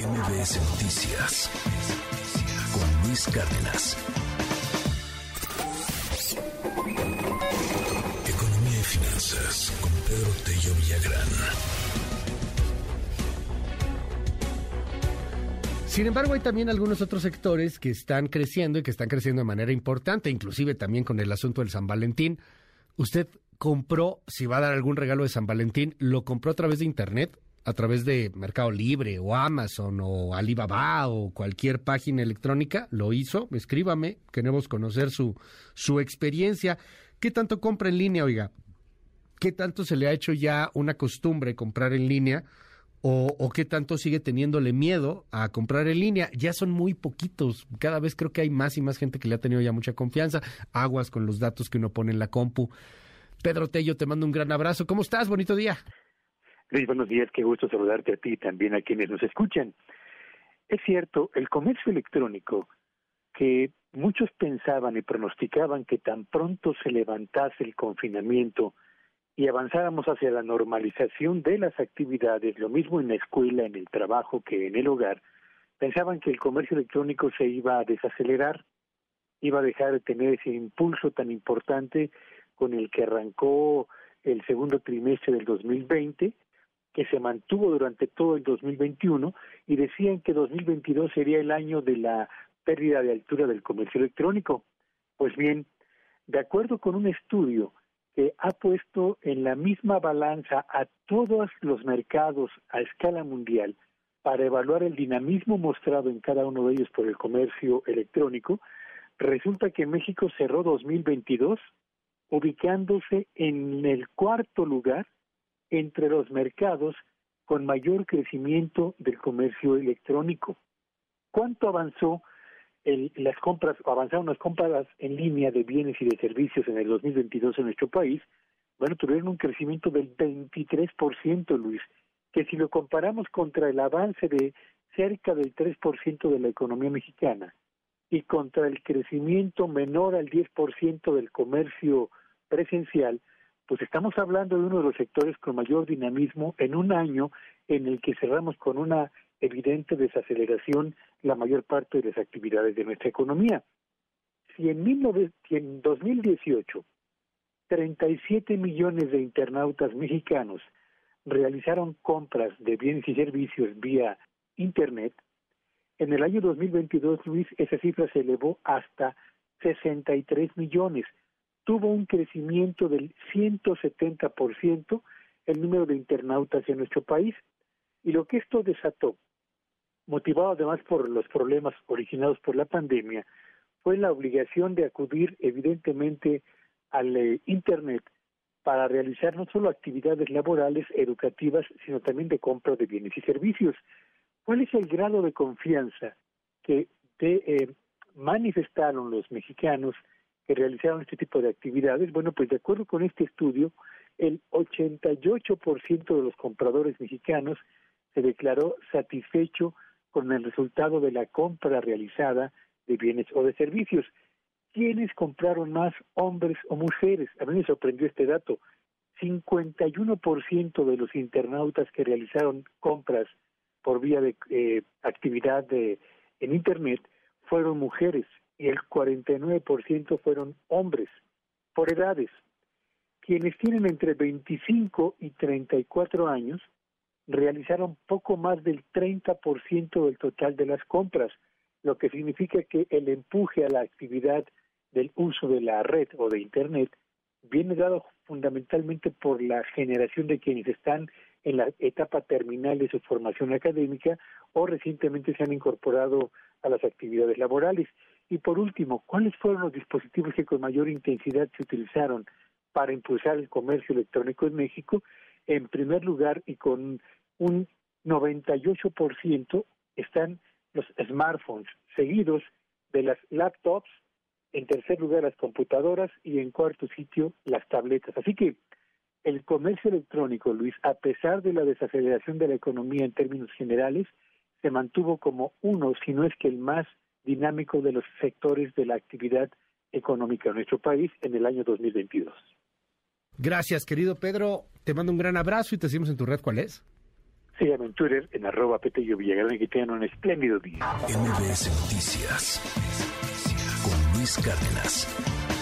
MBS Noticias con Luis Cárdenas. Economía y finanzas con Pedro Tello Villagrán. Sin embargo, hay también algunos otros sectores que están creciendo y que están creciendo de manera importante, inclusive también con el asunto del San Valentín. Usted compró, si va a dar algún regalo de San Valentín, lo compró a través de Internet a través de Mercado Libre o Amazon o Alibaba o cualquier página electrónica, lo hizo, escríbame, queremos conocer su, su experiencia. ¿Qué tanto compra en línea, oiga? ¿Qué tanto se le ha hecho ya una costumbre comprar en línea? O, o, qué tanto sigue teniéndole miedo a comprar en línea. Ya son muy poquitos. Cada vez creo que hay más y más gente que le ha tenido ya mucha confianza. Aguas con los datos que uno pone en la compu. Pedro Tello, te mando un gran abrazo. ¿Cómo estás? Bonito día. Luis, buenos días, qué gusto saludarte a ti y también a quienes nos escuchan. Es cierto, el comercio electrónico, que muchos pensaban y pronosticaban que tan pronto se levantase el confinamiento y avanzáramos hacia la normalización de las actividades, lo mismo en la escuela, en el trabajo que en el hogar, pensaban que el comercio electrónico se iba a desacelerar, iba a dejar de tener ese impulso tan importante con el que arrancó el segundo trimestre del 2020 que se mantuvo durante todo el 2021 y decían que 2022 sería el año de la pérdida de altura del comercio electrónico. Pues bien, de acuerdo con un estudio que ha puesto en la misma balanza a todos los mercados a escala mundial para evaluar el dinamismo mostrado en cada uno de ellos por el comercio electrónico, resulta que México cerró 2022 ubicándose en el cuarto lugar entre los mercados con mayor crecimiento del comercio electrónico. ¿Cuánto avanzó el, las compras, avanzaron las compras en línea de bienes y de servicios en el 2022 en nuestro país? Bueno, tuvieron un crecimiento del 23%, Luis, que si lo comparamos contra el avance de cerca del 3% de la economía mexicana y contra el crecimiento menor al 10% del comercio presencial, pues estamos hablando de uno de los sectores con mayor dinamismo en un año en el que cerramos con una evidente desaceleración la mayor parte de las actividades de nuestra economía. Si en, 19, si en 2018 37 millones de internautas mexicanos realizaron compras de bienes y servicios vía Internet, en el año 2022, Luis, esa cifra se elevó hasta 63 millones, tuvo un crecimiento del 170% el número de internautas en nuestro país y lo que esto desató, motivado además por los problemas originados por la pandemia, fue la obligación de acudir evidentemente al eh, Internet para realizar no solo actividades laborales, educativas, sino también de compra de bienes y servicios. ¿Cuál es el grado de confianza que eh, manifestaron los mexicanos que realizaron este tipo de actividades, bueno, pues de acuerdo con este estudio, el 88% de los compradores mexicanos se declaró satisfecho con el resultado de la compra realizada de bienes o de servicios. ¿Quiénes compraron más, hombres o mujeres? A mí me sorprendió este dato. 51% de los internautas que realizaron compras por vía de eh, actividad de, en Internet fueron mujeres y el 49% fueron hombres, por edades. Quienes tienen entre 25 y 34 años realizaron poco más del 30% del total de las compras, lo que significa que el empuje a la actividad del uso de la red o de Internet viene dado fundamentalmente por la generación de quienes están en la etapa terminal de su formación académica o recientemente se han incorporado a las actividades laborales. Y por último, ¿cuáles fueron los dispositivos que con mayor intensidad se utilizaron para impulsar el comercio electrónico en México? En primer lugar, y con un 98%, están los smartphones, seguidos de las laptops, en tercer lugar las computadoras y en cuarto sitio las tabletas. Así que el comercio electrónico, Luis, a pesar de la desaceleración de la economía en términos generales, se mantuvo como uno, si no es que el más dinámico de los sectores de la actividad económica en nuestro país en el año 2022. Gracias, querido Pedro. Te mando un gran abrazo y te seguimos en tu red. ¿Cuál es? Síganme en Twitter en arroba Petello Villagrán y que tengan un espléndido día. MBS Noticias con Luis Cárdenas.